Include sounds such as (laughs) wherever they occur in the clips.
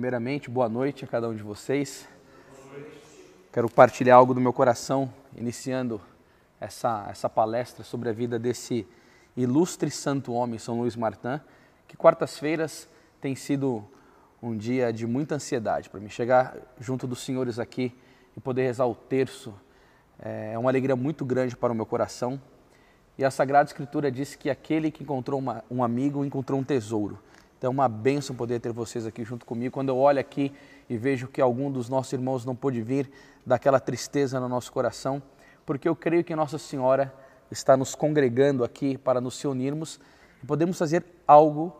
Primeiramente, boa noite a cada um de vocês. Quero partilhar algo do meu coração, iniciando essa, essa palestra sobre a vida desse ilustre santo homem, São Luís Martin, que quartas-feiras tem sido um dia de muita ansiedade para mim. Chegar junto dos senhores aqui e poder rezar o terço é uma alegria muito grande para o meu coração. E a Sagrada Escritura diz que aquele que encontrou uma, um amigo encontrou um tesouro. Então é uma bênção poder ter vocês aqui junto comigo. Quando eu olho aqui e vejo que algum dos nossos irmãos não pôde vir, daquela tristeza no nosso coração, porque eu creio que Nossa Senhora está nos congregando aqui para nos unirmos e podemos fazer algo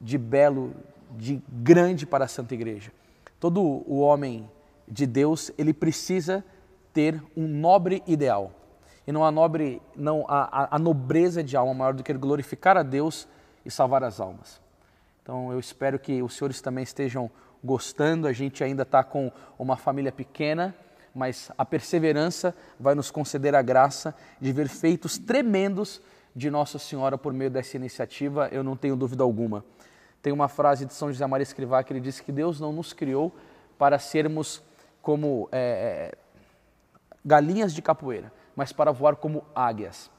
de belo, de grande para a Santa Igreja. Todo o homem de Deus, ele precisa ter um nobre ideal. E não há nobre, não a, a nobreza de alma maior do que glorificar a Deus e salvar as almas. Então eu espero que os senhores também estejam gostando. A gente ainda está com uma família pequena, mas a perseverança vai nos conceder a graça de ver feitos tremendos de Nossa Senhora por meio dessa iniciativa, eu não tenho dúvida alguma. Tem uma frase de São José Maria Escrivá que ele diz que Deus não nos criou para sermos como é, galinhas de capoeira, mas para voar como águias.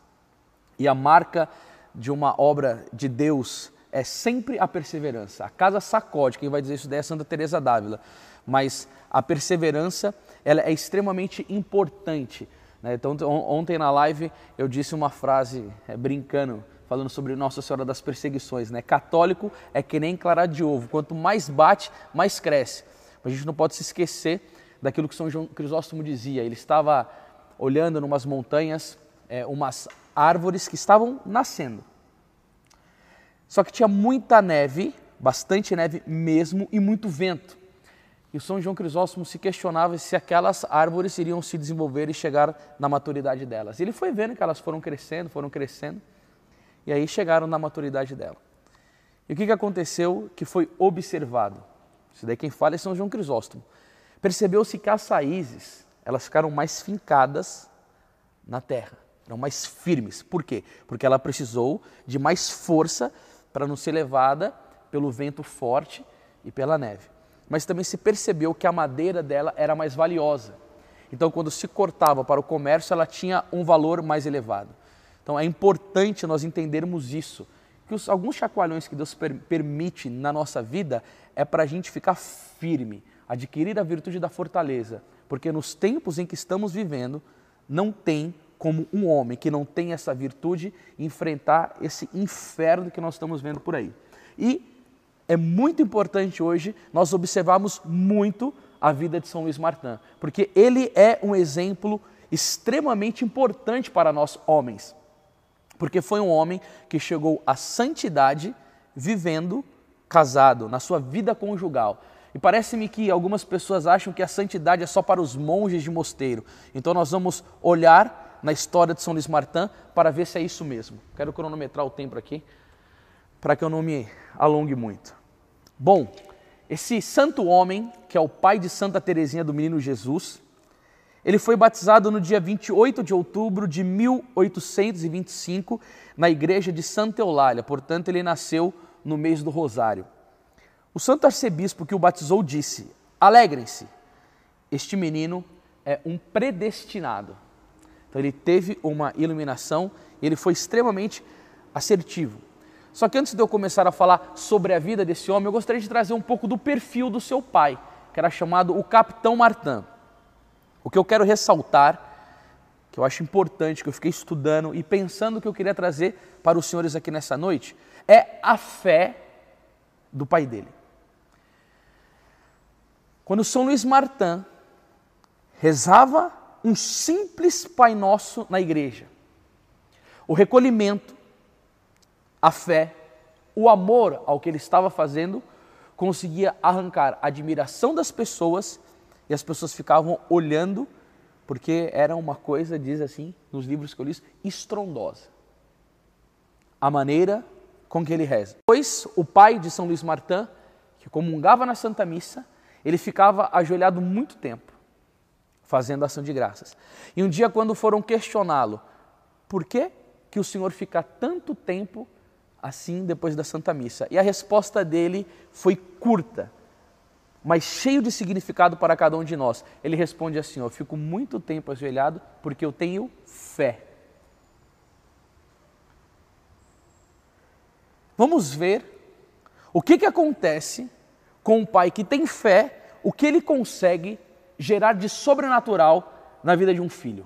E a marca de uma obra de Deus é sempre a perseverança. A casa sacode, quem vai dizer isso daí é Santa Teresa d'Ávila, mas a perseverança ela é extremamente importante. Né? Então ontem na live eu disse uma frase é, brincando, falando sobre Nossa Senhora das Perseguições. Né? Católico é que nem clara de ovo, quanto mais bate, mais cresce. A gente não pode se esquecer daquilo que São João Crisóstomo dizia. Ele estava olhando numas montanhas, é, umas árvores que estavam nascendo. Só que tinha muita neve, bastante neve mesmo, e muito vento. E o São João Crisóstomo se questionava se aquelas árvores iriam se desenvolver e chegar na maturidade delas. E ele foi vendo que elas foram crescendo, foram crescendo, e aí chegaram na maturidade dela. E o que, que aconteceu que foi observado? Isso daí quem fala é São João Crisóstomo. Percebeu-se que as raízes, elas ficaram mais fincadas na terra, eram mais firmes. Por quê? Porque ela precisou de mais força para não ser levada pelo vento forte e pela neve. Mas também se percebeu que a madeira dela era mais valiosa. Então, quando se cortava para o comércio, ela tinha um valor mais elevado. Então, é importante nós entendermos isso. Que os, alguns chacoalhões que Deus per, permite na nossa vida é para a gente ficar firme, adquirir a virtude da fortaleza. Porque nos tempos em que estamos vivendo, não tem como um homem que não tem essa virtude enfrentar esse inferno que nós estamos vendo por aí. E é muito importante hoje nós observarmos muito a vida de São Luís Martin, porque ele é um exemplo extremamente importante para nós homens. Porque foi um homem que chegou à santidade vivendo casado, na sua vida conjugal. E parece-me que algumas pessoas acham que a santidade é só para os monges de mosteiro. Então nós vamos olhar na história de São Luís Martin para ver se é isso mesmo. Quero cronometrar o tempo aqui para que eu não me alongue muito. Bom, esse santo homem, que é o pai de Santa Teresinha do Menino Jesus, ele foi batizado no dia 28 de outubro de 1825 na igreja de Santa Eulália, portanto, ele nasceu no mês do Rosário. O santo arcebispo que o batizou disse: Alegrem-se, este menino é um predestinado. Então ele teve uma iluminação e ele foi extremamente assertivo. Só que antes de eu começar a falar sobre a vida desse homem, eu gostaria de trazer um pouco do perfil do seu pai, que era chamado o Capitão Martin. O que eu quero ressaltar, que eu acho importante, que eu fiquei estudando e pensando que eu queria trazer para os senhores aqui nessa noite, é a fé do pai dele. Quando São Luís Martin rezava um simples Pai Nosso na igreja. O recolhimento, a fé, o amor ao que ele estava fazendo conseguia arrancar a admiração das pessoas e as pessoas ficavam olhando porque era uma coisa, diz assim, nos livros que eu li, estrondosa. A maneira com que ele reza. Depois, o pai de São Luís Martin, que comungava na Santa Missa, ele ficava ajoelhado muito tempo fazendo ação de graças. E um dia, quando foram questioná-lo, por que, que o Senhor fica tanto tempo assim depois da Santa Missa? E a resposta dele foi curta, mas cheio de significado para cada um de nós. Ele responde assim: Eu fico muito tempo ajoelhado porque eu tenho fé. Vamos ver o que, que acontece com um pai que tem fé, o que ele consegue gerar de sobrenatural na vida de um filho.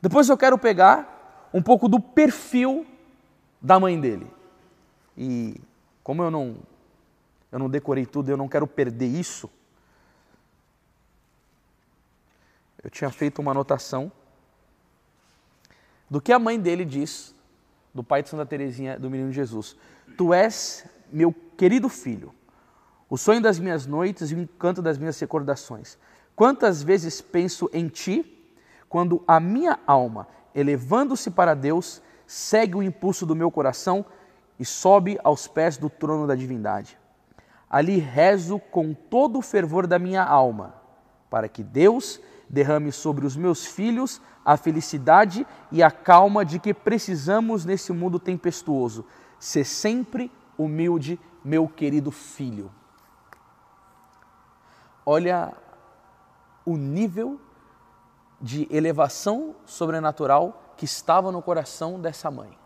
Depois eu quero pegar um pouco do perfil da mãe dele. E como eu não eu não decorei tudo, eu não quero perder isso. Eu tinha feito uma anotação do que a mãe dele diz, do pai de Santa Teresinha, do menino Jesus. Tu és meu querido filho, o sonho das minhas noites e o encanto das minhas recordações. Quantas vezes penso em ti, quando a minha alma, elevando-se para Deus, segue o impulso do meu coração e sobe aos pés do trono da divindade. Ali rezo com todo o fervor da minha alma, para que Deus derrame sobre os meus filhos a felicidade e a calma de que precisamos nesse mundo tempestuoso. Ser sempre humilde, meu querido filho. Olha o nível de elevação sobrenatural que estava no coração dessa mãe.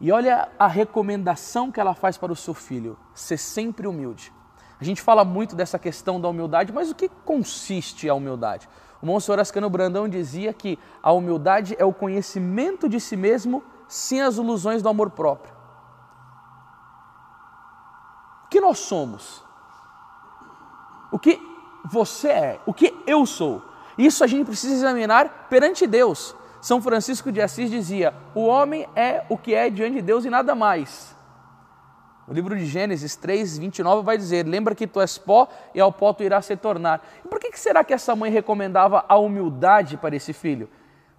E olha a recomendação que ela faz para o seu filho: ser sempre humilde. A gente fala muito dessa questão da humildade, mas o que consiste a humildade? O Monsenhor Ascano Brandão dizia que a humildade é o conhecimento de si mesmo sem as ilusões do amor próprio. O que nós somos? O que você é? O que eu sou? Isso a gente precisa examinar perante Deus. São Francisco de Assis dizia: o homem é o que é diante de Deus e nada mais. O livro de Gênesis 3, 29 vai dizer: Lembra que tu és pó e ao pó tu irás se tornar. E por que será que essa mãe recomendava a humildade para esse filho?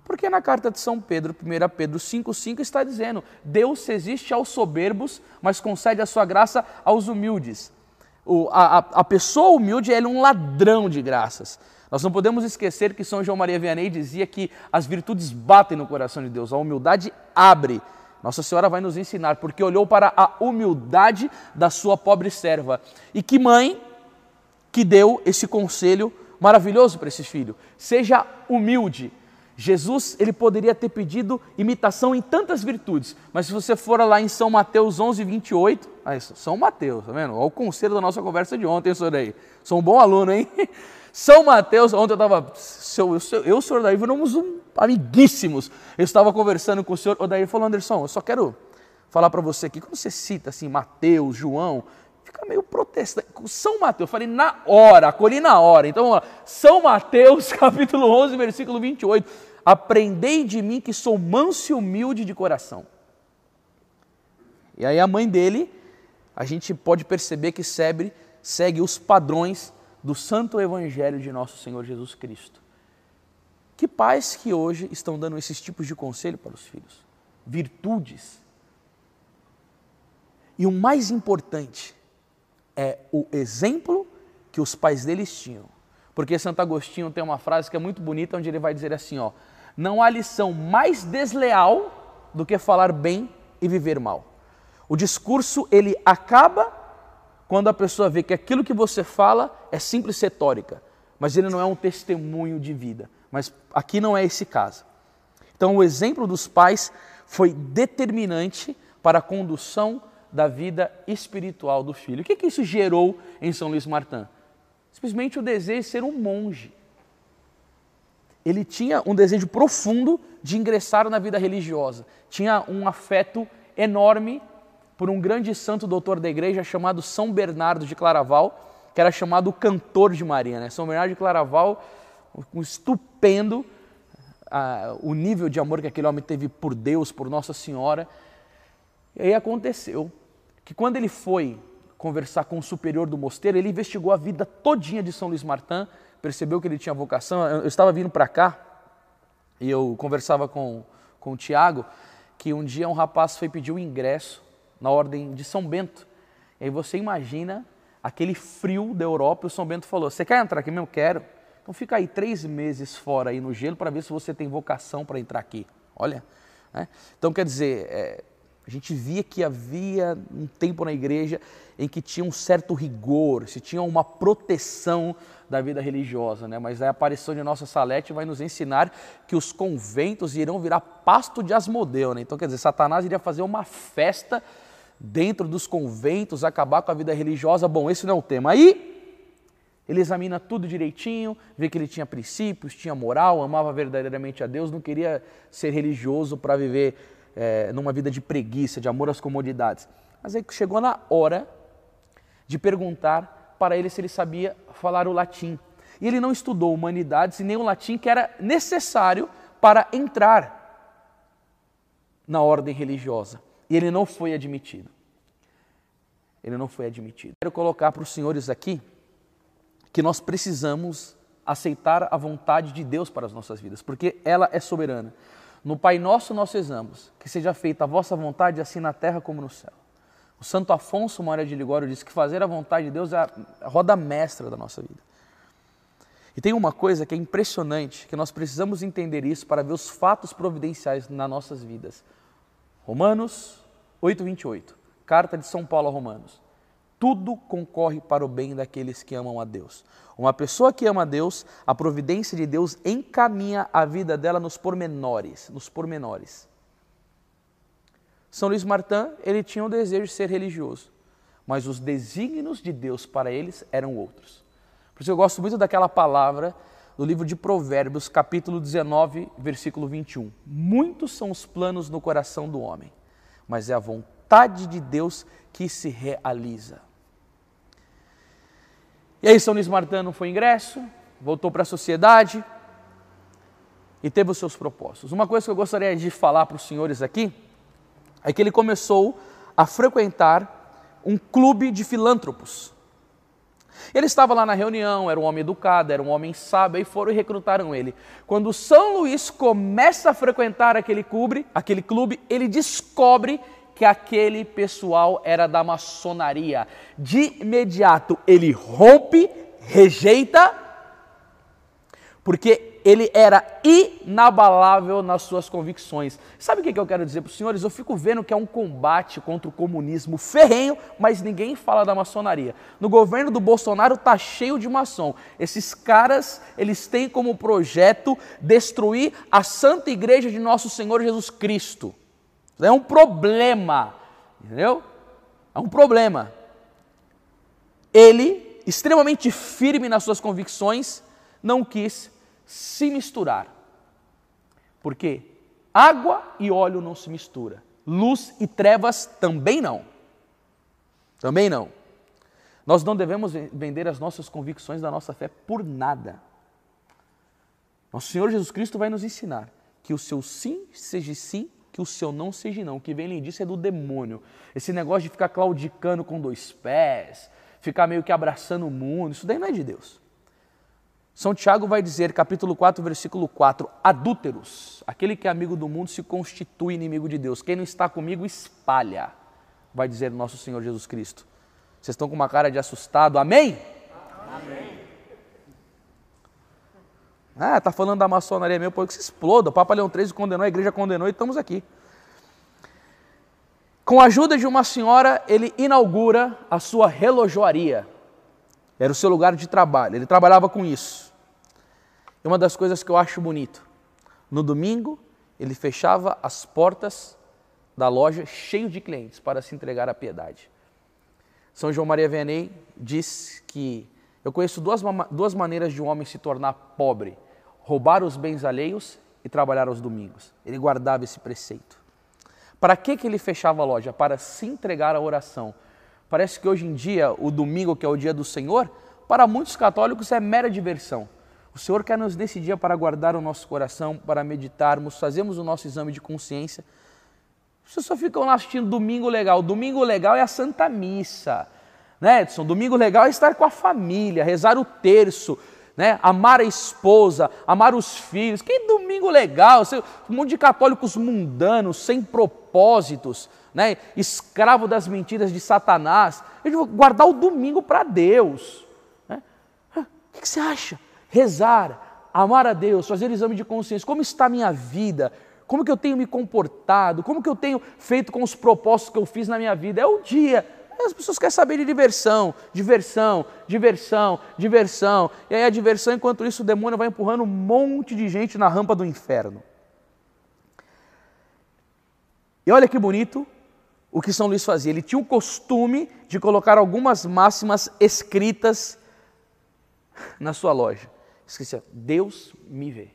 Porque na carta de São Pedro, 1 Pedro 5,5 está dizendo: Deus existe aos soberbos, mas concede a sua graça aos humildes. O, a, a, pessoa humilde é um ladrão de graças. Nós não podemos esquecer que São João Maria Vianney dizia que as virtudes batem no coração de Deus, a humildade abre. Nossa Senhora vai nos ensinar, porque olhou para a humildade da sua pobre serva. E que mãe que deu esse conselho maravilhoso para esse filho? Seja humilde. Jesus ele poderia ter pedido imitação em tantas virtudes, mas se você for lá em São Mateus 11, 28, aí, São Mateus, tá vendo? Olha o conselho da nossa conversa de ontem, senhor aí. Sou um bom aluno, hein? (laughs) São Mateus, ontem eu estava, eu, eu, eu, senhor Daí, éramos um, amiguíssimos. Eu estava conversando com o senhor, o Daí falou, Anderson, eu só quero falar para você aqui, quando você cita assim, Mateus, João, fica meio protestante. São Mateus, falei na hora, acolhi na hora. Então, vamos lá. São Mateus, (laughs) capítulo 11, versículo 28. Aprendei de mim que sou manso e humilde de coração. E aí a mãe dele, a gente pode perceber que segue, segue os padrões do Santo Evangelho de nosso Senhor Jesus Cristo. Que pais que hoje estão dando esses tipos de conselho para os filhos? Virtudes. E o mais importante é o exemplo que os pais deles tinham. Porque Santo Agostinho tem uma frase que é muito bonita, onde ele vai dizer assim: ó, não há lição mais desleal do que falar bem e viver mal. O discurso ele acaba quando a pessoa vê que aquilo que você fala é simples retórica, mas ele não é um testemunho de vida. Mas aqui não é esse caso. Então, o exemplo dos pais foi determinante para a condução da vida espiritual do filho. O que, que isso gerou em São Luís Martin? Simplesmente o desejo de ser um monge. Ele tinha um desejo profundo de ingressar na vida religiosa, tinha um afeto enorme por um grande santo doutor da igreja chamado São Bernardo de Claraval, que era chamado o cantor de Maria. Né? São Bernardo de Claraval, um estupendo uh, o nível de amor que aquele homem teve por Deus, por Nossa Senhora. E aí aconteceu que quando ele foi conversar com o superior do mosteiro, ele investigou a vida todinha de São Luís Martin, percebeu que ele tinha vocação. Eu estava vindo para cá e eu conversava com, com o Tiago, que um dia um rapaz foi pedir o ingresso na ordem de São Bento. E aí você imagina aquele frio da Europa e o São Bento falou: Você quer entrar aqui mesmo? Quero. Então fica aí três meses fora aí no gelo para ver se você tem vocação para entrar aqui. Olha. Né? Então quer dizer, é, A gente via que havia um tempo na igreja em que tinha um certo rigor, se tinha uma proteção da vida religiosa, né? Mas a aparição de Nossa Salete vai nos ensinar que os conventos irão virar pasto de Asmodeu, né? Então, quer dizer, Satanás iria fazer uma festa dentro dos conventos, acabar com a vida religiosa. Bom, esse não é o tema. Aí ele examina tudo direitinho, vê que ele tinha princípios, tinha moral, amava verdadeiramente a Deus, não queria ser religioso para viver é, numa vida de preguiça, de amor às comodidades. Mas aí chegou na hora de perguntar para ele se ele sabia falar o latim. E ele não estudou humanidades e nem o latim que era necessário para entrar na ordem religiosa. E ele não foi admitido. Ele não foi admitido. Quero colocar para os senhores aqui que nós precisamos aceitar a vontade de Deus para as nossas vidas, porque ela é soberana. No Pai Nosso nós rezamos, que seja feita a vossa vontade, assim na terra como no céu. O Santo Afonso Maria de Ligório disse que fazer a vontade de Deus é a roda mestra da nossa vida. E tem uma coisa que é impressionante, que nós precisamos entender isso para ver os fatos providenciais nas nossas vidas. Romanos 8:28, carta de São Paulo a Romanos. Tudo concorre para o bem daqueles que amam a Deus. Uma pessoa que ama a Deus, a providência de Deus encaminha a vida dela nos pormenores, nos pormenores. São Luís Martin, ele tinha o desejo de ser religioso, mas os desígnios de Deus para eles eram outros. Por isso eu gosto muito daquela palavra do livro de Provérbios, capítulo 19, versículo 21. Muitos são os planos no coração do homem, mas é a vontade de Deus que se realiza. E aí São não foi ingresso, voltou para a sociedade e teve os seus propósitos. Uma coisa que eu gostaria de falar para os senhores aqui é que ele começou a frequentar um clube de filântropos. Ele estava lá na reunião, era um homem educado, era um homem sábio, e foram e recrutaram ele. Quando São Luís começa a frequentar aquele clube, aquele clube, ele descobre que aquele pessoal era da maçonaria. De imediato ele rompe, rejeita, porque ele era inabalável nas suas convicções. Sabe o que eu quero dizer para os senhores? Eu fico vendo que é um combate contra o comunismo ferrenho, mas ninguém fala da maçonaria. No governo do Bolsonaro está cheio de maçom. Esses caras, eles têm como projeto destruir a Santa Igreja de Nosso Senhor Jesus Cristo. É um problema, entendeu? É um problema. Ele, extremamente firme nas suas convicções, não quis se misturar. Porque água e óleo não se mistura. Luz e trevas também não. Também não. Nós não devemos vender as nossas convicções da nossa fé por nada. Nosso Senhor Jesus Cristo vai nos ensinar que o seu sim seja sim, que o seu não seja não. O que vem além disso é do demônio. Esse negócio de ficar claudicando com dois pés, ficar meio que abraçando o mundo, isso daí não é de Deus. São Tiago vai dizer, capítulo 4, versículo 4, adúlteros, aquele que é amigo do mundo se constitui inimigo de Deus. Quem não está comigo espalha, vai dizer nosso Senhor Jesus Cristo. Vocês estão com uma cara de assustado, amém? Amém. Ah, tá falando da maçonaria mesmo, pô, que se exploda. O Papa Leão XIII condenou, a igreja condenou e estamos aqui. Com a ajuda de uma senhora, ele inaugura a sua relojoaria. Era o seu lugar de trabalho, ele trabalhava com isso. E uma das coisas que eu acho bonito, no domingo, ele fechava as portas da loja cheio de clientes para se entregar à piedade. São João Maria Vianney diz que eu conheço duas, duas maneiras de um homem se tornar pobre: roubar os bens alheios e trabalhar aos domingos. Ele guardava esse preceito. Para que, que ele fechava a loja? Para se entregar à oração, Parece que hoje em dia, o domingo, que é o dia do Senhor, para muitos católicos é mera diversão. O Senhor quer nos desse dia para guardar o nosso coração, para meditarmos, fazemos o nosso exame de consciência. Vocês só ficam lá assistindo domingo legal. Domingo legal é a Santa Missa. Né, Edson? Domingo legal é estar com a família, rezar o terço, né? amar a esposa, amar os filhos. Que domingo legal! Um monte de católicos mundanos, sem propósitos né, escravo das mentiras de Satanás. Eu vou guardar o domingo para Deus. Né? O que você acha? Rezar, amar a Deus, fazer exame de consciência. Como está a minha vida? como que eu tenho me comportado, como que eu tenho feito com os propósitos que eu fiz na minha vida. É o dia. As pessoas querem saber de diversão, diversão, diversão, diversão. E aí a diversão, enquanto isso, o demônio vai empurrando um monte de gente na rampa do inferno. E olha que bonito o que São Luís fazia. Ele tinha o costume de colocar algumas máximas escritas na sua loja. Esquecia, Deus me vê.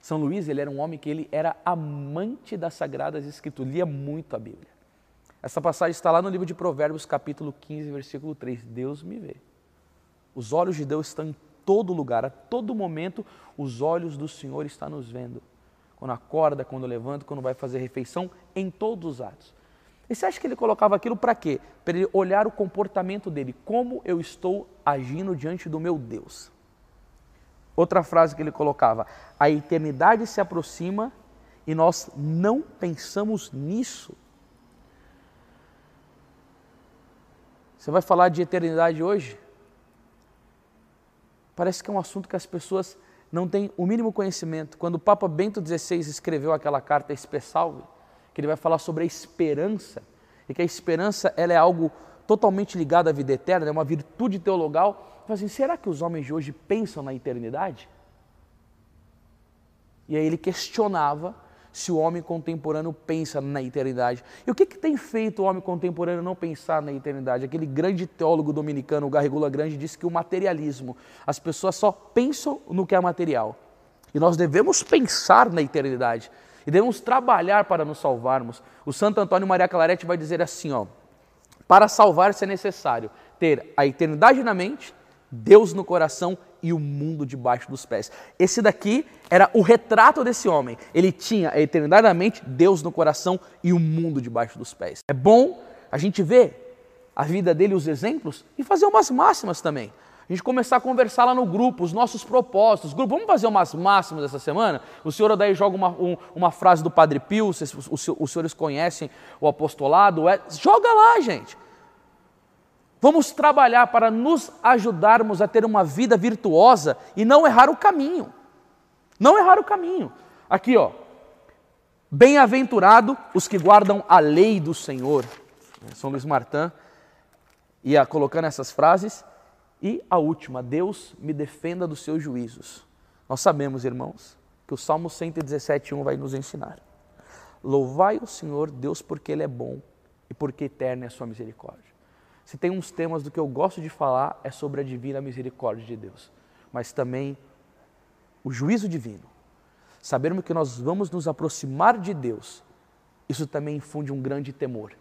São Luís, ele era um homem que ele era amante das sagradas escrituras, lia muito a Bíblia. Essa passagem está lá no livro de Provérbios, capítulo 15, versículo 3. Deus me vê. Os olhos de Deus estão em todo lugar, a todo momento, os olhos do Senhor estão nos vendo. Quando acorda, quando levanta, quando vai fazer refeição, em todos os atos. E você acha que ele colocava aquilo para quê? Para ele olhar o comportamento dele, como eu estou agindo diante do meu Deus. Outra frase que ele colocava: a eternidade se aproxima e nós não pensamos nisso. Você vai falar de eternidade hoje? Parece que é um assunto que as pessoas não têm o mínimo conhecimento. Quando o Papa Bento XVI escreveu aquela carta Espessalve, que ele vai falar sobre a esperança, e que a esperança ela é algo totalmente ligado à vida eterna, é uma virtude teologal, assim, será que os homens de hoje pensam na eternidade? E aí ele questionava se o homem contemporâneo pensa na eternidade. E o que, que tem feito o homem contemporâneo não pensar na eternidade? Aquele grande teólogo dominicano, o Garrigula Grande, disse que o materialismo, as pessoas só pensam no que é material. E nós devemos pensar na eternidade. E devemos trabalhar para nos salvarmos. O Santo Antônio Maria Clarete vai dizer assim, ó, para salvar-se é necessário ter a eternidade na mente, Deus no coração e o mundo debaixo dos pés. Esse daqui era o retrato desse homem. Ele tinha a eternidade na mente, Deus no coração e o mundo debaixo dos pés. É bom a gente ver a vida dele, os exemplos, e fazer umas máximas também. A gente começar a conversar lá no grupo, os nossos propósitos. Grupo, vamos fazer umas máximas essa semana? O senhor daí joga uma, um, uma frase do Padre Pio, os, os, os senhores conhecem o apostolado. É, joga lá, gente. Vamos trabalhar para nos ajudarmos a ter uma vida virtuosa e não errar o caminho. Não errar o caminho. Aqui, ó. Bem-aventurado os que guardam a lei do Senhor. São Luís Martin ia colocando essas frases. E a última, Deus me defenda dos seus juízos. Nós sabemos, irmãos, que o Salmo 117,1 vai nos ensinar. Louvai o Senhor, Deus, porque Ele é bom e porque eterna é a sua misericórdia. Se tem uns temas do que eu gosto de falar, é sobre a divina misericórdia de Deus, mas também o juízo divino. Sabermos que nós vamos nos aproximar de Deus, isso também infunde um grande temor.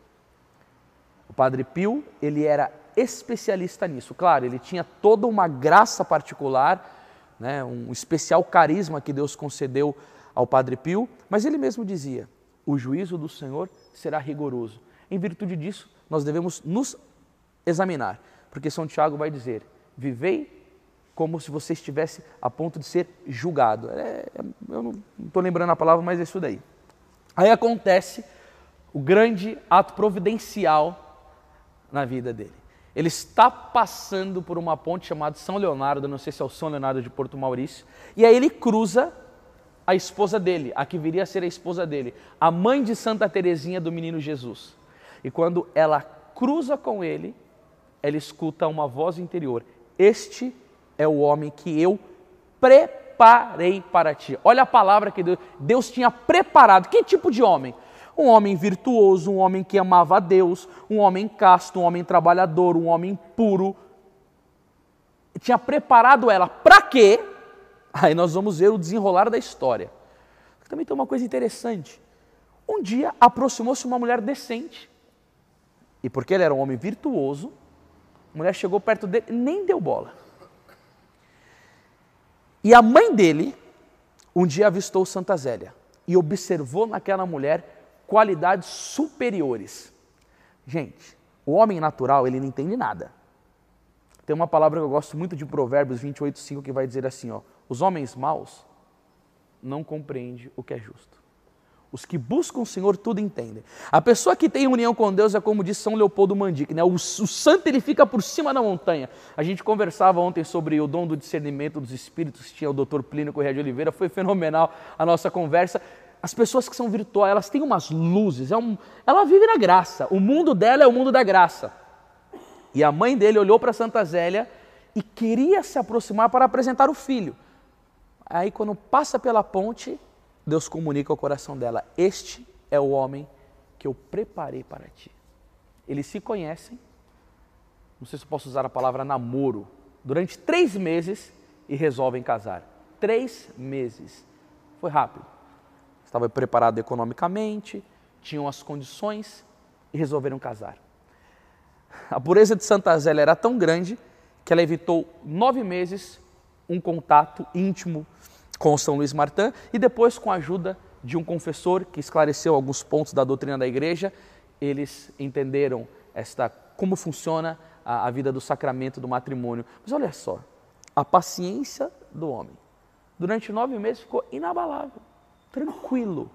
O Padre Pio, ele era especialista nisso. Claro, ele tinha toda uma graça particular, né, um especial carisma que Deus concedeu ao Padre Pio, mas ele mesmo dizia: o juízo do Senhor será rigoroso. Em virtude disso, nós devemos nos examinar, porque São Tiago vai dizer: vivei como se você estivesse a ponto de ser julgado. É, eu não estou lembrando a palavra, mas é isso daí. Aí acontece o grande ato providencial na vida dele. Ele está passando por uma ponte chamada São Leonardo, não sei se é o São Leonardo de Porto Maurício, e aí ele cruza a esposa dele, a que viria a ser a esposa dele, a mãe de Santa Teresinha do Menino Jesus. E quando ela cruza com ele, ela escuta uma voz interior: Este é o homem que eu preparei para ti. Olha a palavra que Deus, Deus tinha preparado. Que tipo de homem? Um homem virtuoso, um homem que amava a Deus, um homem casto, um homem trabalhador, um homem puro. Tinha preparado ela para quê? Aí nós vamos ver o desenrolar da história. Também tem uma coisa interessante. Um dia aproximou-se uma mulher decente. E porque ele era um homem virtuoso, a mulher chegou perto dele, nem deu bola. E a mãe dele, um dia avistou Santa Zélia e observou naquela mulher qualidades superiores. Gente, o homem natural, ele não entende nada. Tem uma palavra que eu gosto muito de Provérbios 28:5 que vai dizer assim, ó: Os homens maus não compreendem o que é justo. Os que buscam o Senhor tudo entendem. A pessoa que tem união com Deus é como diz São Leopoldo Mandic, né? O, o, santo ele fica por cima da montanha. A gente conversava ontem sobre o dom do discernimento dos espíritos, tinha o Dr. Plínio Correia de Oliveira, foi (laughs) fenomenal a nossa conversa. as pessoas que são virtuais, elas têm umas luzes, é um, ela vive na graça. O mundo dela é o mundo da graça. E a mãe dele olhou para Santa Zélia e queria se aproximar para apresentar o filho. Aí, quando passa pela ponte, Deus comunica ao coração dela: Este é o homem que eu preparei para ti. Eles se conhecem, não sei se eu posso usar a palavra namoro, durante três meses e resolvem casar. Três meses. Foi rápido. Estava preparado economicamente, tinham as condições e resolveram casar. A pureza de Santa Zélia era tão grande que ela evitou nove meses um contato íntimo com São Luís Martin e depois, com a ajuda de um confessor que esclareceu alguns pontos da doutrina da igreja, eles entenderam esta como funciona a, a vida do sacramento do matrimônio. Mas olha só, a paciência do homem durante nove meses ficou inabalável, tranquilo.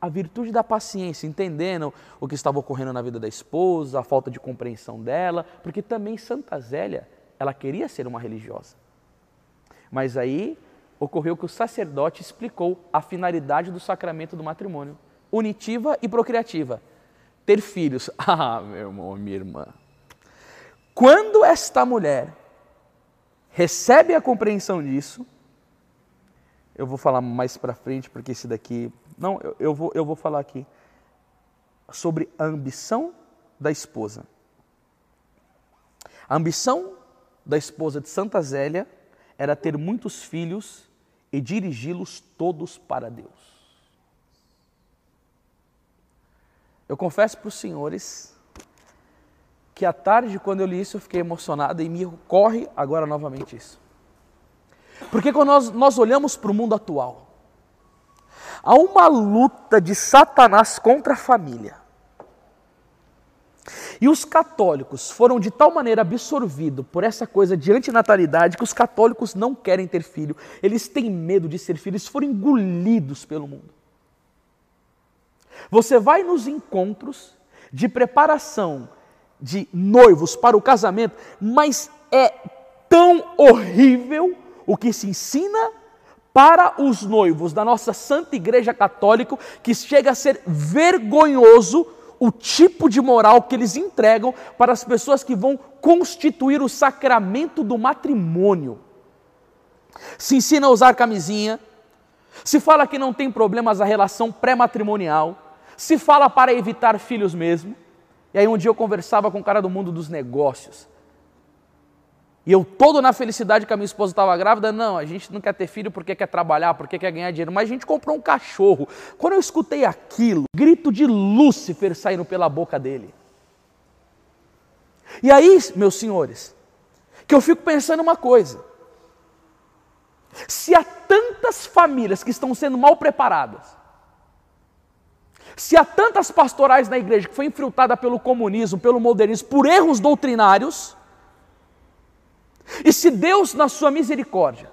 A virtude da paciência, entendendo o que estava ocorrendo na vida da esposa, a falta de compreensão dela, porque também Santa Zélia, ela queria ser uma religiosa. Mas aí ocorreu que o sacerdote explicou a finalidade do sacramento do matrimônio, unitiva e procriativa. Ter filhos. (laughs) Ah, meu irmão, minha irmã. Quando esta mulher recebe a compreensão disso, eu vou falar mais para frente, porque esse daqui. Não, eu, eu, vou, eu vou falar aqui sobre a ambição da esposa. A ambição da esposa de Santa Zélia era ter muitos filhos e dirigi-los todos para Deus. Eu confesso para os senhores que à tarde, quando eu li isso, eu fiquei emocionado e me ocorre agora novamente isso. Porque quando nós, nós olhamos para o mundo atual, há uma luta de Satanás contra a família. E os católicos foram de tal maneira absorvidos por essa coisa de antinatalidade que os católicos não querem ter filho, eles têm medo de ser filhos, foram engolidos pelo mundo. Você vai nos encontros de preparação de noivos para o casamento, mas é tão horrível o que se ensina para os noivos da nossa Santa Igreja Católica que chega a ser vergonhoso o tipo de moral que eles entregam para as pessoas que vão constituir o sacramento do matrimônio. Se ensina a usar camisinha, se fala que não tem problemas a relação pré-matrimonial, se fala para evitar filhos mesmo. E aí um dia eu conversava com um cara do mundo dos negócios. E eu todo na felicidade que a minha esposa estava grávida, não, a gente não quer ter filho porque quer trabalhar, porque quer ganhar dinheiro, mas a gente comprou um cachorro. Quando eu escutei aquilo, grito de Lúcifer saindo pela boca dele. E aí, meus senhores, que eu fico pensando uma coisa. Se há tantas famílias que estão sendo mal preparadas, se há tantas pastorais na igreja que foi infiltrada pelo comunismo, pelo modernismo, por erros doutrinários, e se Deus, na sua misericórdia,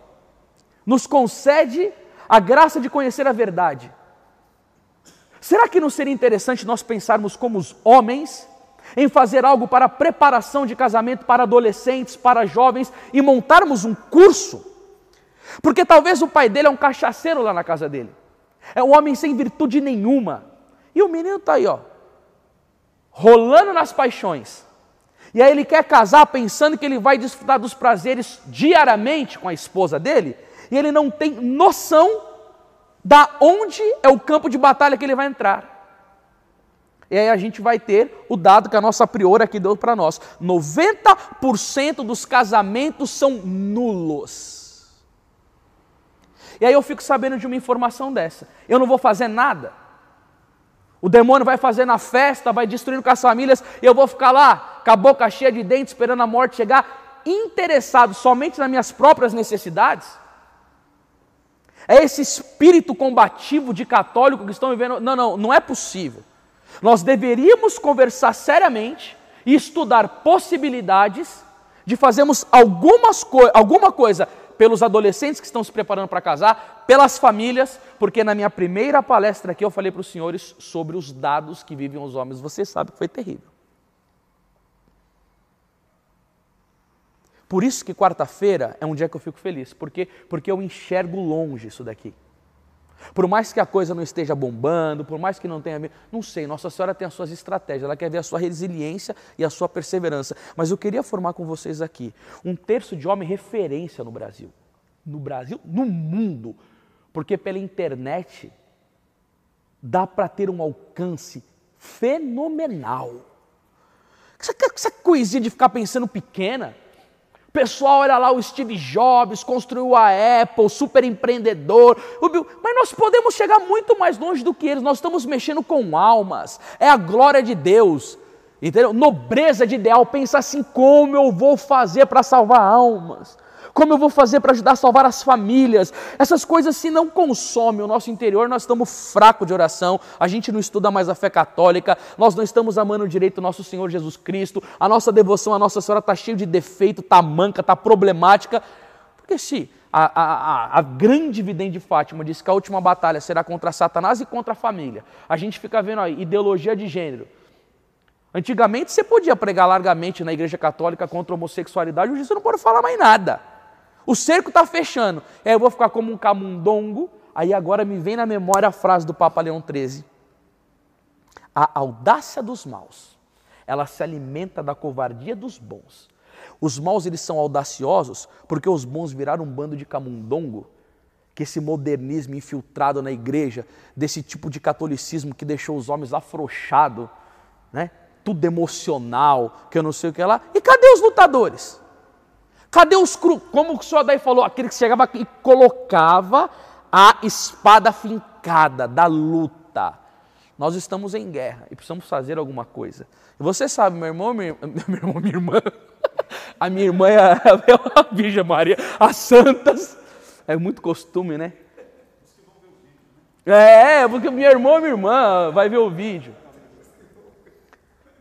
nos concede a graça de conhecer a verdade, será que não seria interessante nós pensarmos como os homens em fazer algo para a preparação de casamento para adolescentes, para jovens e montarmos um curso? Porque talvez o pai dele é um cachaceiro lá na casa dele, é um homem sem virtude nenhuma, e o menino está aí, ó, rolando nas paixões e aí ele quer casar pensando que ele vai desfrutar dos prazeres diariamente com a esposa dele, e ele não tem noção da onde é o campo de batalha que ele vai entrar. E aí a gente vai ter o dado que a nossa priora aqui deu para nós: 90% dos casamentos são nulos. E aí eu fico sabendo de uma informação dessa. Eu não vou fazer nada. O demônio vai fazer na festa, vai destruindo com as famílias, e eu vou ficar lá, com a boca cheia de dentes, esperando a morte chegar, interessado somente nas minhas próprias necessidades? É esse espírito combativo de católico que estão vivendo. Não, não, não é possível. Nós deveríamos conversar seriamente e estudar possibilidades de fazermos algumas co alguma coisa pelos adolescentes que estão se preparando para casar, pelas famílias, porque na minha primeira palestra aqui eu falei para os senhores sobre os dados que vivem os homens. Você sabe que foi terrível. Por isso que quarta-feira é um dia que eu fico feliz, porque porque eu enxergo longe isso daqui. Por mais que a coisa não esteja bombando, por mais que não tenha. Não sei, Nossa Senhora tem as suas estratégias, ela quer ver a sua resiliência e a sua perseverança. Mas eu queria formar com vocês aqui um terço de homem referência no Brasil. No Brasil, no mundo. Porque pela internet dá para ter um alcance fenomenal. Essa, essa coisinha de ficar pensando pequena. Pessoal, olha lá o Steve Jobs, construiu a Apple, super empreendedor. Mas nós podemos chegar muito mais longe do que eles. Nós estamos mexendo com almas. É a glória de Deus. Entendeu? Nobreza de ideal. Pensa assim: como eu vou fazer para salvar almas? Como eu vou fazer para ajudar a salvar as famílias? Essas coisas, se não consomem o nosso interior, nós estamos fracos de oração, a gente não estuda mais a fé católica, nós não estamos amando direito o nosso Senhor Jesus Cristo, a nossa devoção à Nossa Senhora está cheia de defeito, está manca, está problemática. Porque se a, a, a, grande vidente de Fátima disse que a última batalha será contra Satanás e contra a família. A gente fica vendo aí, ideologia de gênero. Antigamente você podia pregar largamente na igreja católica contra a homossexualidade, hoje você não pode falar mais nada. O cerco está fechando. É, eu vou ficar como um camundongo. Aí agora me vem na memória a frase do Papa Leão XIII. A audácia dos maus, ela se alimenta da covardia dos bons. Os maus eles são audaciosos porque os bons viraram um bando de camundongo, que esse modernismo infiltrado na igreja, desse tipo de catolicismo que deixou os homens afrouxados, né? Tudo emocional, que eu não sei o que lá. E cadê os lutadores? Cadê os cru? Como o senhor daí falou, aquele que chegava e colocava a espada fincada da luta. Nós estamos em guerra e precisamos fazer alguma coisa. Você sabe, meu irmão, minha, (laughs) meu irmão, minha irmã, a minha irmã é a, é a Virgem Maria, as santas. É muito costume, né? É, porque meu irmão minha irmã vai ver o vídeo.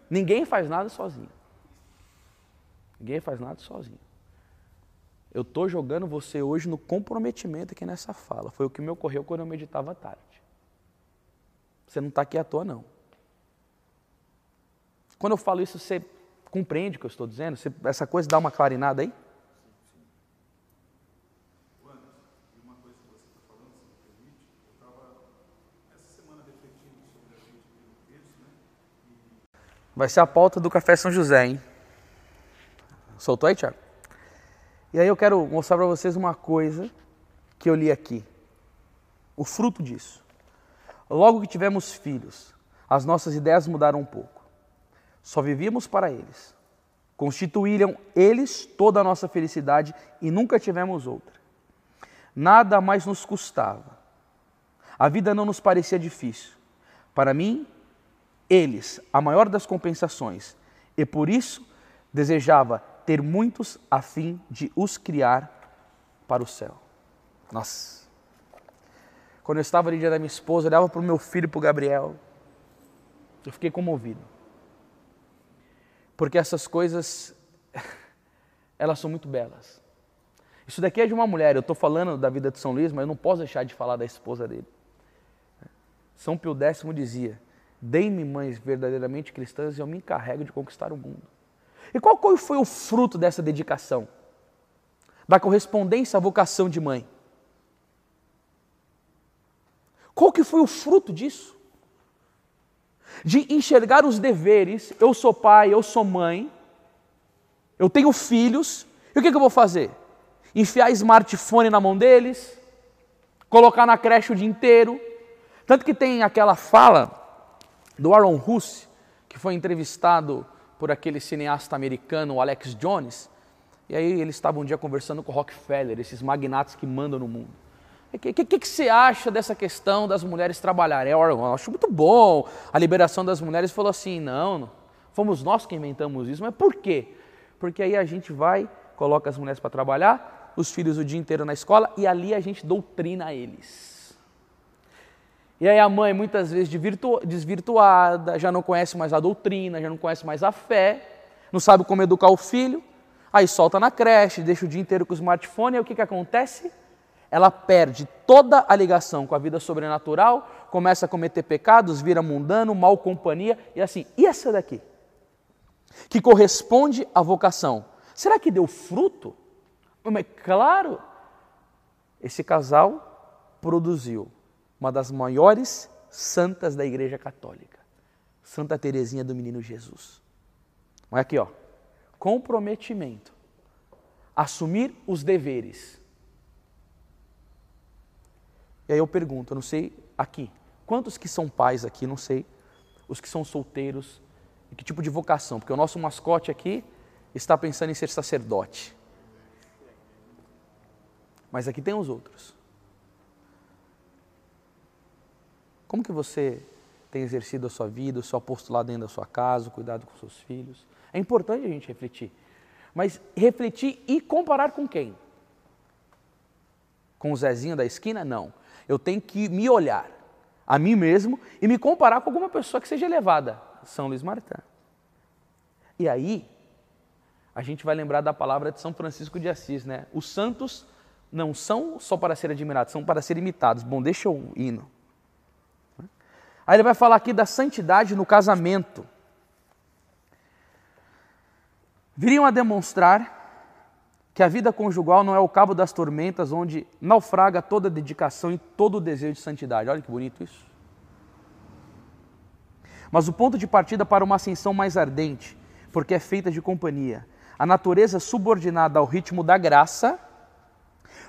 Ninguém faz nada sozinho. Ninguém faz nada sozinho. Eu estou jogando você hoje no comprometimento aqui nessa fala. Foi o que me ocorreu quando eu meditava à tarde. Você não está aqui à toa, não. Quando eu falo isso, você compreende o que eu estou dizendo? Você, essa coisa dá uma clarinada aí? Vai ser a pauta do Café São José, hein? Soltou aí, Tiago? E aí eu quero mostrar para vocês uma coisa que eu li aqui. O fruto disso. Logo que tivemos filhos, as nossas ideias mudaram um pouco. Só vivíamos para eles. Constituíram eles toda a nossa felicidade e nunca tivemos outra. Nada mais nos custava. A vida não nos parecia difícil. Para mim, eles, a maior das compensações, e por isso desejava ter muitos a fim de os criar para o céu. Nossa. Quando eu estava ali dia da minha esposa, eu olhava para o meu filho para o Gabriel. Eu fiquei comovido. Porque essas coisas, (laughs) elas são muito belas. Isso daqui é de uma mulher. Eu estou falando da vida de São Luís, mas eu não posso deixar de falar da esposa dele. São Pio X dizia: Deem-me mães verdadeiramente cristãs e eu me encarrego de conquistar o mundo. E qual foi o fruto dessa dedicação? Da correspondência à vocação de mãe. Qual que foi o fruto disso? De enxergar os deveres, eu sou pai, eu sou mãe, eu tenho filhos, e o que, que eu vou fazer? Enfiar smartphone na mão deles, colocar na creche o dia inteiro. Tanto que tem aquela fala do Aaron Huss, que foi entrevistado por aquele cineasta americano, Alex Jones. E aí eles estavam um dia conversando com Rockefeller, esses magnatas que mandam no mundo. O que, que, que, você acha dessa questão das mulheres trabalharem? Eu, eu acho muito bom a liberação das mulheres. Falou assim, não, fomos nós que inventamos isso. Mas por quê? Porque aí a gente vai, coloca as mulheres para trabalhar, os filhos o dia inteiro na escola e ali a gente doutrina eles. E aí a mãe, muitas vezes desvirtuada, já não conhece mais a doutrina, já não conhece mais a fé, não sabe como educar o filho, aí solta na creche, deixa o dia inteiro com o smartphone, e aí o que, que acontece? Ela perde toda a ligação com a vida sobrenatural, começa a cometer pecados, vira mundano, mal companhia, e assim, e essa daqui? Que corresponde à vocação. Será que deu fruto? Mas claro, esse casal produziu uma das maiores santas da Igreja Católica, Santa Teresinha do Menino Jesus. Olha aqui, ó. Comprometimento. Assumir os deveres. E aí eu pergunto, eu não sei aqui, quantos que são pais aqui, não sei, os que são solteiros, e que tipo de vocação? Porque o nosso mascote aqui está pensando em ser sacerdote. Mas aqui tem os outros. Como que você tem exercido a sua vida, o seu apostolado dentro da sua casa, o cuidado com seus filhos? É importante a gente refletir. Mas refletir e comparar com quem? Com o Zezinho da esquina? Não. Eu tenho que me olhar a mim mesmo e me comparar com alguma pessoa que seja elevada. São Luís Martã. E aí, a gente vai lembrar da palavra de São Francisco de Assis, né? Os santos não são só para ser admirados, são para ser imitados. Bom, deixa eu ir. Aí ele vai falar aqui da santidade no casamento. Viriam a demonstrar que a vida conjugal não é o cabo das tormentas onde naufraga toda a dedicação e todo o desejo de santidade. Olha que bonito isso. Mas o ponto de partida para uma ascensão mais ardente, porque é feita de companhia, a natureza subordinada ao ritmo da graça,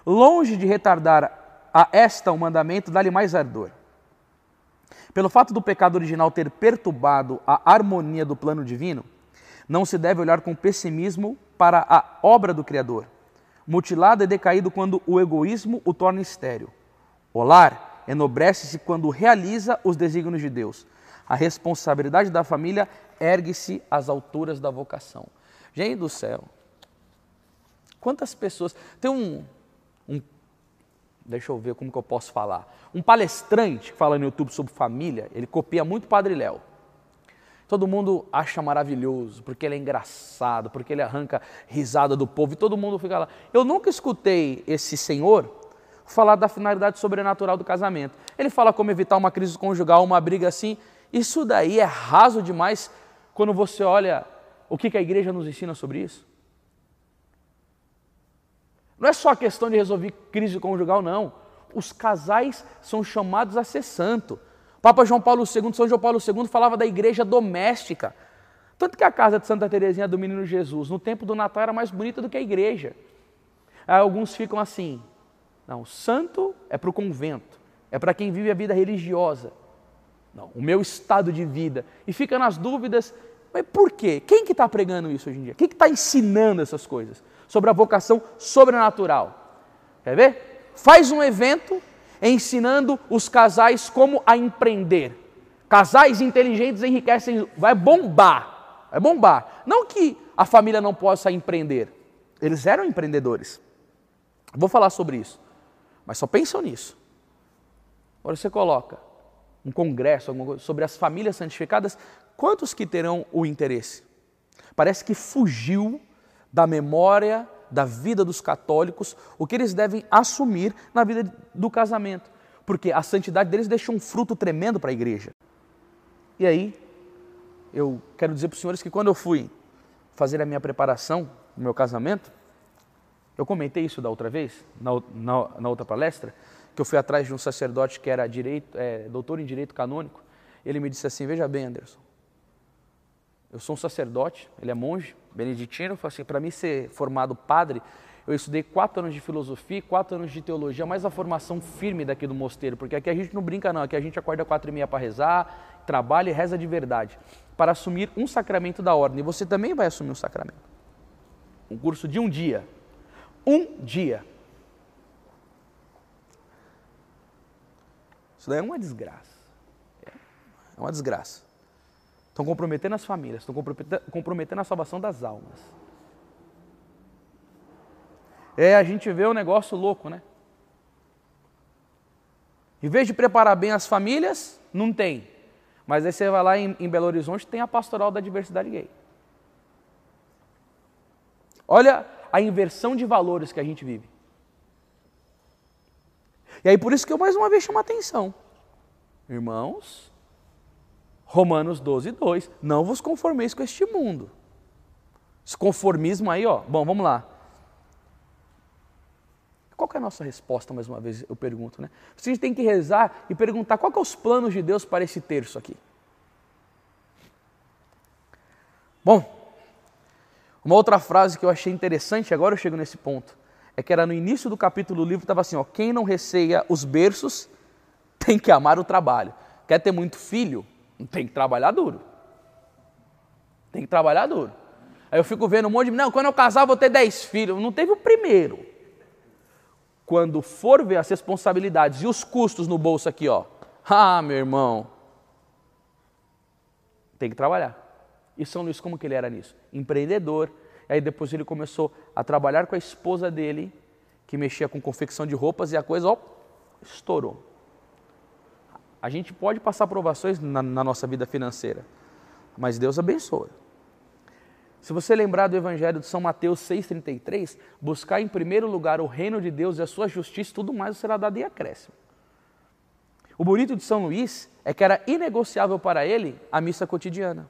longe de retardar a esta o mandamento, dá-lhe mais ardor. Pelo fato do pecado original ter perturbado a harmonia do plano divino, não se deve olhar com pessimismo para a obra do Criador, mutilado e decaído quando o egoísmo o torna estéril. O lar enobrece-se quando realiza os desígnios de Deus. A responsabilidade da família ergue-se às alturas da vocação. Gente do céu, quantas pessoas. Tem um, um deixa eu ver como que eu posso falar. Um palestrante que fala no YouTube sobre família, ele copia muito o Padre Léo. Todo mundo acha maravilhoso, porque ele é engraçado, porque ele arranca risada do povo e todo mundo fica lá. Eu nunca escutei esse senhor falar da finalidade sobrenatural do casamento. Ele fala como evitar uma crise conjugal, uma briga assim. Isso daí é raso demais quando você olha o que a igreja nos ensina sobre isso. Não é só questão de resolver crise conjugal, não. Os casais são chamados a ser santo. Papa João Paulo II, São João Paulo II falava da igreja doméstica. Tanto que a casa de Santa Teresinha do Menino Jesus, no tempo do Natal, era mais bonita do que a igreja. Aí alguns ficam assim: não, santo é para o convento, é para quem vive a vida religiosa. Não, o meu estado de vida. E fica nas dúvidas, mas por quê? Quem que está pregando isso hoje em dia? Quem que está ensinando essas coisas? Sobre a vocação sobrenatural. Quer ver? Faz um evento ensinando os casais como a empreender. Casais inteligentes enriquecem, vai bombar, vai bombar. Não que a família não possa empreender, eles eram empreendedores. Vou falar sobre isso, mas só pensam nisso. Agora você coloca um congresso sobre as famílias santificadas, quantos que terão o interesse? Parece que fugiu da memória da vida dos católicos, o que eles devem assumir na vida do casamento. Porque a santidade deles deixa um fruto tremendo para a igreja. E aí, eu quero dizer para os senhores que quando eu fui fazer a minha preparação no meu casamento, eu comentei isso da outra vez, na, na, na outra palestra, que eu fui atrás de um sacerdote que era direito, é, doutor em direito canônico. Ele me disse assim: Veja bem, Anderson, eu sou um sacerdote, ele é monge, beneditino. Assim, para mim ser formado padre, eu estudei quatro anos de filosofia, quatro anos de teologia, mais a formação firme daqui do mosteiro, porque aqui a gente não brinca não, aqui a gente acorda quatro e meia para rezar, trabalha e reza de verdade, para assumir um sacramento da ordem. E você também vai assumir um sacramento. Um curso de um dia. Um dia. Isso daí é uma desgraça. É uma desgraça. Estão comprometendo as famílias, estão comprometendo a salvação das almas. É, a gente vê um negócio louco, né? Em vez de preparar bem as famílias, não tem. Mas aí você vai lá em, em Belo Horizonte, tem a pastoral da diversidade gay. Olha a inversão de valores que a gente vive. E aí por isso que eu mais uma vez chamo a atenção. Irmãos, Romanos 12, 2. Não vos conformeis com este mundo. Esse conformismo aí, ó. Bom, vamos lá. Qual é a nossa resposta, mais uma vez, eu pergunto, né? Você tem que rezar e perguntar qual são os planos de Deus para esse terço aqui. Bom, uma outra frase que eu achei interessante, agora eu chego nesse ponto, é que era no início do capítulo do livro, estava assim, ó, quem não receia os berços tem que amar o trabalho. Quer ter muito filho? Tem que trabalhar duro. Tem que trabalhar duro. Aí eu fico vendo um monte de. Não, quando eu casar, eu vou ter dez filhos. Não teve o primeiro. Quando for ver as responsabilidades e os custos no bolso aqui, ó. Ah, meu irmão. Tem que trabalhar. E São Luís, como que ele era nisso? Empreendedor. Aí depois ele começou a trabalhar com a esposa dele, que mexia com confecção de roupas, e a coisa, ó, estourou. A gente pode passar provações na, na nossa vida financeira, mas Deus abençoa. Se você lembrar do Evangelho de São Mateus 6,33, buscar em primeiro lugar o reino de Deus e a sua justiça, tudo mais será dado em acréscimo. O bonito de São Luís é que era inegociável para ele a missa cotidiana.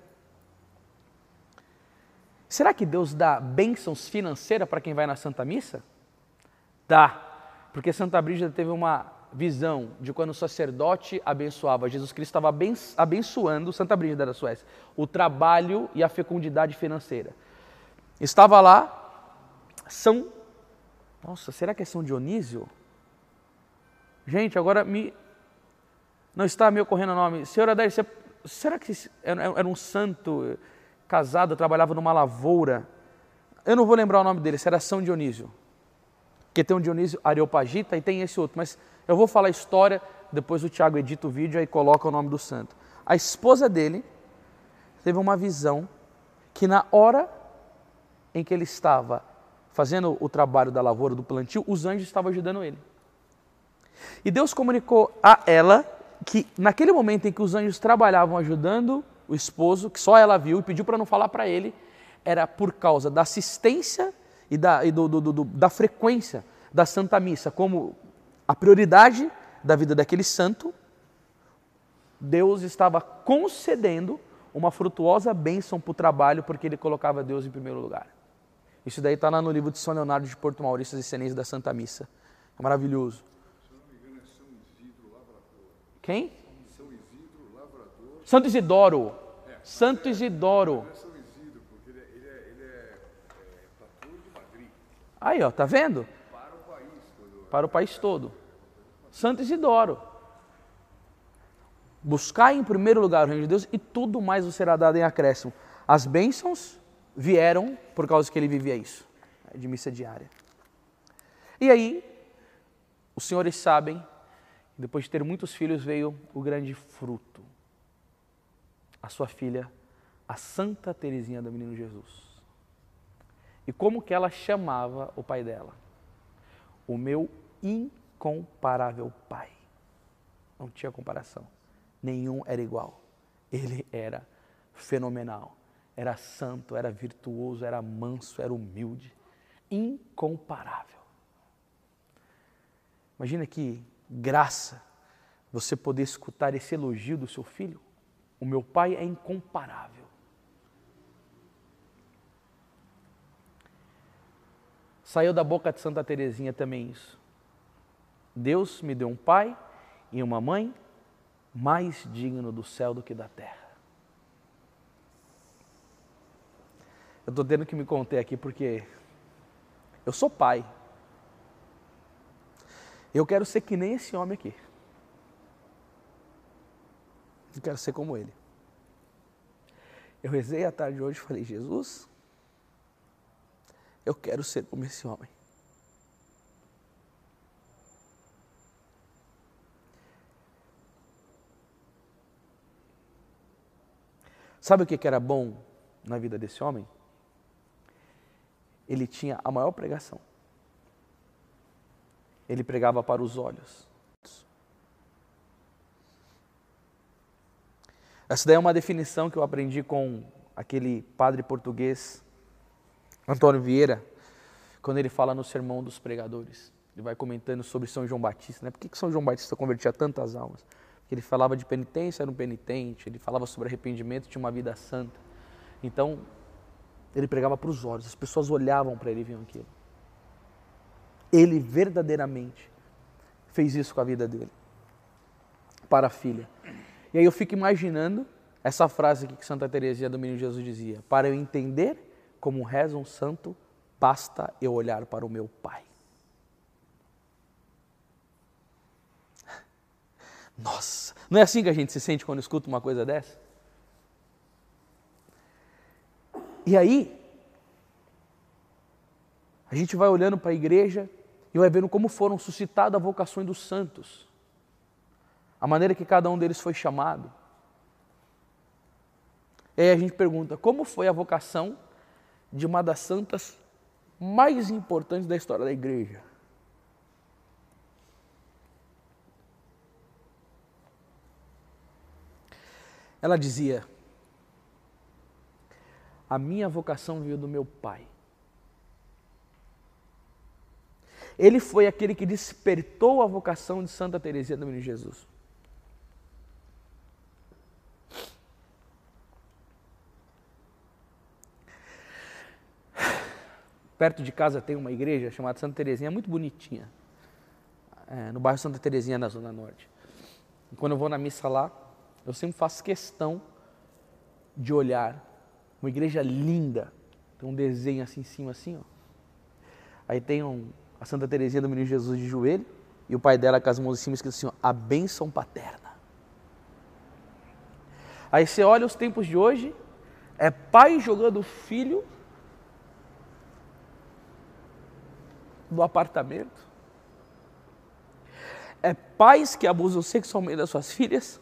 Será que Deus dá bênçãos financeiras para quem vai na Santa Missa? Dá, porque Santa Brígida teve uma visão de quando o sacerdote abençoava, Jesus Cristo estava abençoando, Santa Brígida da Suécia, o trabalho e a fecundidade financeira. Estava lá São. Nossa, será que é São Dionísio? Gente, agora me. Não está me ocorrendo o nome. Senhora Adair, será que era um santo? casado, trabalhava numa lavoura. Eu não vou lembrar o nome dele, era São Dionísio. Porque tem um Dionísio Areopagita e tem esse outro, mas eu vou falar a história, depois o Tiago edita o vídeo e coloca o nome do santo. A esposa dele teve uma visão que na hora em que ele estava fazendo o trabalho da lavoura, do plantio, os anjos estavam ajudando ele. E Deus comunicou a ela que naquele momento em que os anjos trabalhavam ajudando o esposo, que só ela viu e pediu para não falar para ele, era por causa da assistência e, da, e do, do, do, da frequência da Santa Missa como a prioridade da vida daquele santo, Deus estava concedendo uma frutuosa bênção para o trabalho porque ele colocava Deus em primeiro lugar. Isso daí está lá no livro de São Leonardo de Porto Maurício, as Excelências da Santa Missa. É maravilhoso. Quem? Santo Isidoro. Santo Isidoro. Aí, ó, tá vendo? Para o país todo. Santo Isidoro. Buscar em primeiro lugar o reino de Deus e tudo mais vos será dado em acréscimo. As bênçãos vieram por causa que ele vivia isso, de missa diária. E aí, os senhores sabem, depois de ter muitos filhos, veio o grande fruto a sua filha, a Santa Teresinha do Menino Jesus. E como que ela chamava o pai dela? O meu incomparável pai. Não tinha comparação. Nenhum era igual. Ele era fenomenal. Era santo, era virtuoso, era manso, era humilde. Incomparável. Imagina que graça você poder escutar esse elogio do seu filho. O meu pai é incomparável. Saiu da boca de Santa Teresinha também isso. Deus me deu um pai e uma mãe mais digno do céu do que da terra. Eu estou tendo que me conter aqui porque eu sou pai. Eu quero ser que nem esse homem aqui. Eu quero ser como ele. Eu rezei à tarde hoje e falei, Jesus, eu quero ser como esse homem. Sabe o que era bom na vida desse homem? Ele tinha a maior pregação. Ele pregava para os olhos. Essa daí é uma definição que eu aprendi com aquele padre português, Antônio Vieira, quando ele fala no Sermão dos Pregadores. Ele vai comentando sobre São João Batista. Né? Por que São João Batista convertia tantas almas? Porque ele falava de penitência, era um penitente, ele falava sobre arrependimento, tinha uma vida santa. Então, ele pregava para os olhos, as pessoas olhavam para ele e viam aquilo. Ele verdadeiramente fez isso com a vida dele, para a filha. E aí eu fico imaginando essa frase que Santa Teresinha do Menino Jesus dizia: Para eu entender como reza um santo, basta eu olhar para o meu Pai. (laughs) Nossa, não é assim que a gente se sente quando escuta uma coisa dessa? E aí, a gente vai olhando para a igreja e vai vendo como foram suscitadas a vocações dos santos, a maneira que cada um deles foi chamado. E aí a gente pergunta: como foi a vocação de uma das santas mais importantes da história da igreja? Ela dizia: A minha vocação veio do meu pai. Ele foi aquele que despertou a vocação de Santa Teresinha do Menino Jesus. Perto de casa tem uma igreja chamada Santa Teresinha, muito bonitinha, é, no bairro Santa Teresinha, na Zona Norte. E quando eu vou na missa lá, eu sempre faço questão de olhar uma igreja linda. Tem um desenho assim em cima, assim, ó. Aí tem um, a Santa Teresinha do Menino Jesus de joelho e o pai dela com as mãos em cima escrito assim, ó, a bênção paterna. Aí você olha os tempos de hoje, é pai jogando filho do apartamento. É pais que abusam sexualmente das suas filhas.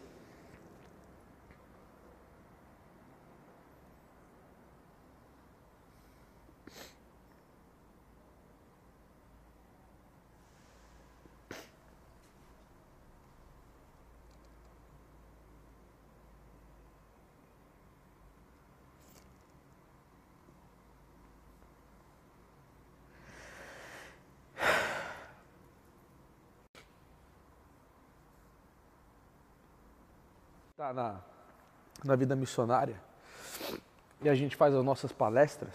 Na, na vida missionária e a gente faz as nossas palestras,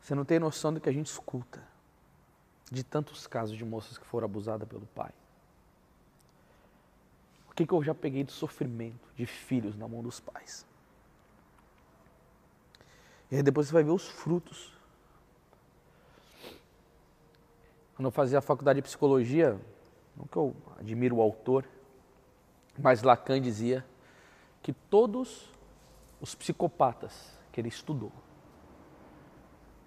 você não tem noção do que a gente escuta de tantos casos de moças que foram abusadas pelo pai. O que, que eu já peguei de sofrimento de filhos na mão dos pais. E aí depois você vai ver os frutos. Quando eu fazia a faculdade de psicologia, não que eu admiro o autor, mas Lacan dizia que todos os psicopatas que ele estudou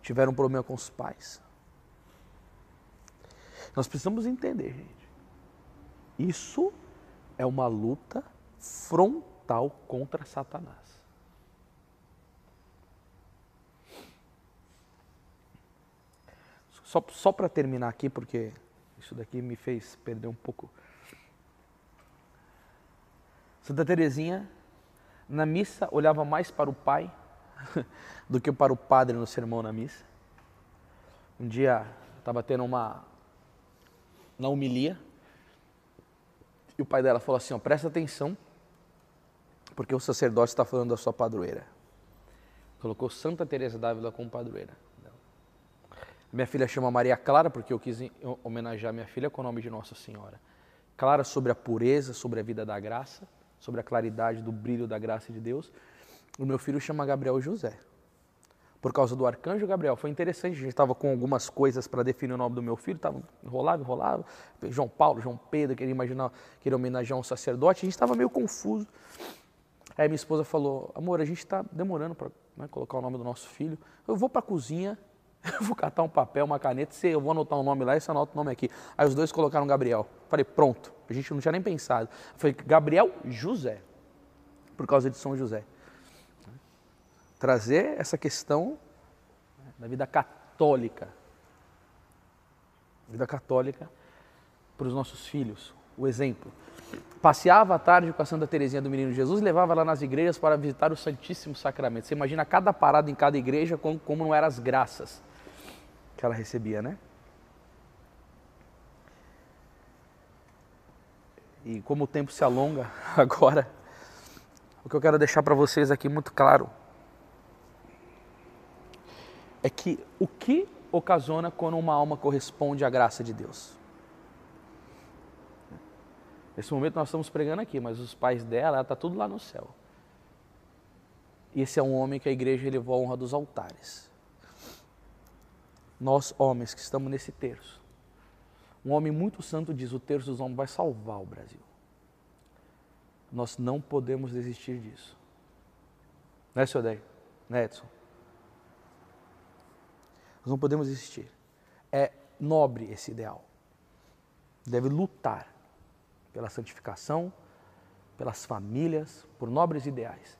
tiveram problema com os pais. Nós precisamos entender, gente. Isso é uma luta frontal contra Satanás. Só, só para terminar aqui, porque isso daqui me fez perder um pouco Santa Teresinha, na missa, olhava mais para o pai (laughs) do que para o padre no sermão na missa. Um dia estava tendo uma na homilia e o pai dela falou assim: ó, presta atenção, porque o sacerdote está falando da sua padroeira. Colocou Santa Teresa d'Ávila como padroeira. Minha filha chama Maria Clara porque eu quis homenagear minha filha com o nome de Nossa Senhora. Clara sobre a pureza, sobre a vida da graça sobre a claridade do brilho da graça de Deus. O meu filho chama Gabriel José. Por causa do arcanjo Gabriel. Foi interessante, a gente estava com algumas coisas para definir o nome do meu filho, tava, enrolava, enrolava. João Paulo, João Pedro, queria imaginar, queria homenagear um sacerdote, a gente estava meio confuso. Aí minha esposa falou, amor, a gente está demorando para né, colocar o nome do nosso filho. Eu vou para a cozinha, (laughs) eu vou catar um papel, uma caneta, eu vou anotar um nome lá e você anota o nome aqui. Aí os dois colocaram Gabriel. Falei, pronto. A gente não tinha nem pensado. Foi Gabriel José, por causa de São José. Trazer essa questão da vida católica, vida católica para os nossos filhos. O exemplo. Passeava à tarde com a Santa Teresinha do Menino Jesus e levava lá nas igrejas para visitar o Santíssimo Sacramento. Você imagina cada parada em cada igreja como, como não eram as graças que ela recebia, né? E como o tempo se alonga (laughs) agora, o que eu quero deixar para vocês aqui muito claro é que o que ocasiona quando uma alma corresponde à graça de Deus. Nesse momento nós estamos pregando aqui, mas os pais dela, ela está tudo lá no céu. E esse é um homem que a igreja elevou a honra dos altares. Nós, homens que estamos nesse terço, um homem muito santo diz: o terço dos homens vai salvar o Brasil. Nós não podemos desistir disso. Né, seu Day? Né, Edson? Nós não podemos desistir. É nobre esse ideal. Deve lutar pela santificação, pelas famílias, por nobres ideais.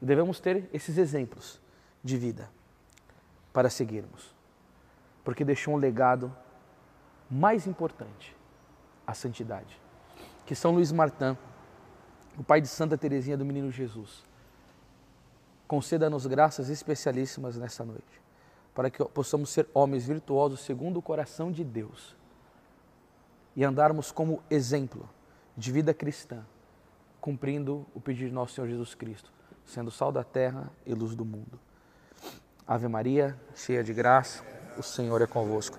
Devemos ter esses exemplos de vida para seguirmos, porque deixou um legado mais importante, a santidade. Que São Luís Martin, o pai de Santa Teresinha do Menino Jesus, conceda-nos graças especialíssimas nessa noite, para que possamos ser homens virtuosos segundo o coração de Deus e andarmos como exemplo de vida cristã, cumprindo o pedido de nosso Senhor Jesus Cristo, sendo sal da terra e luz do mundo. Ave Maria, cheia de graça, o Senhor é convosco.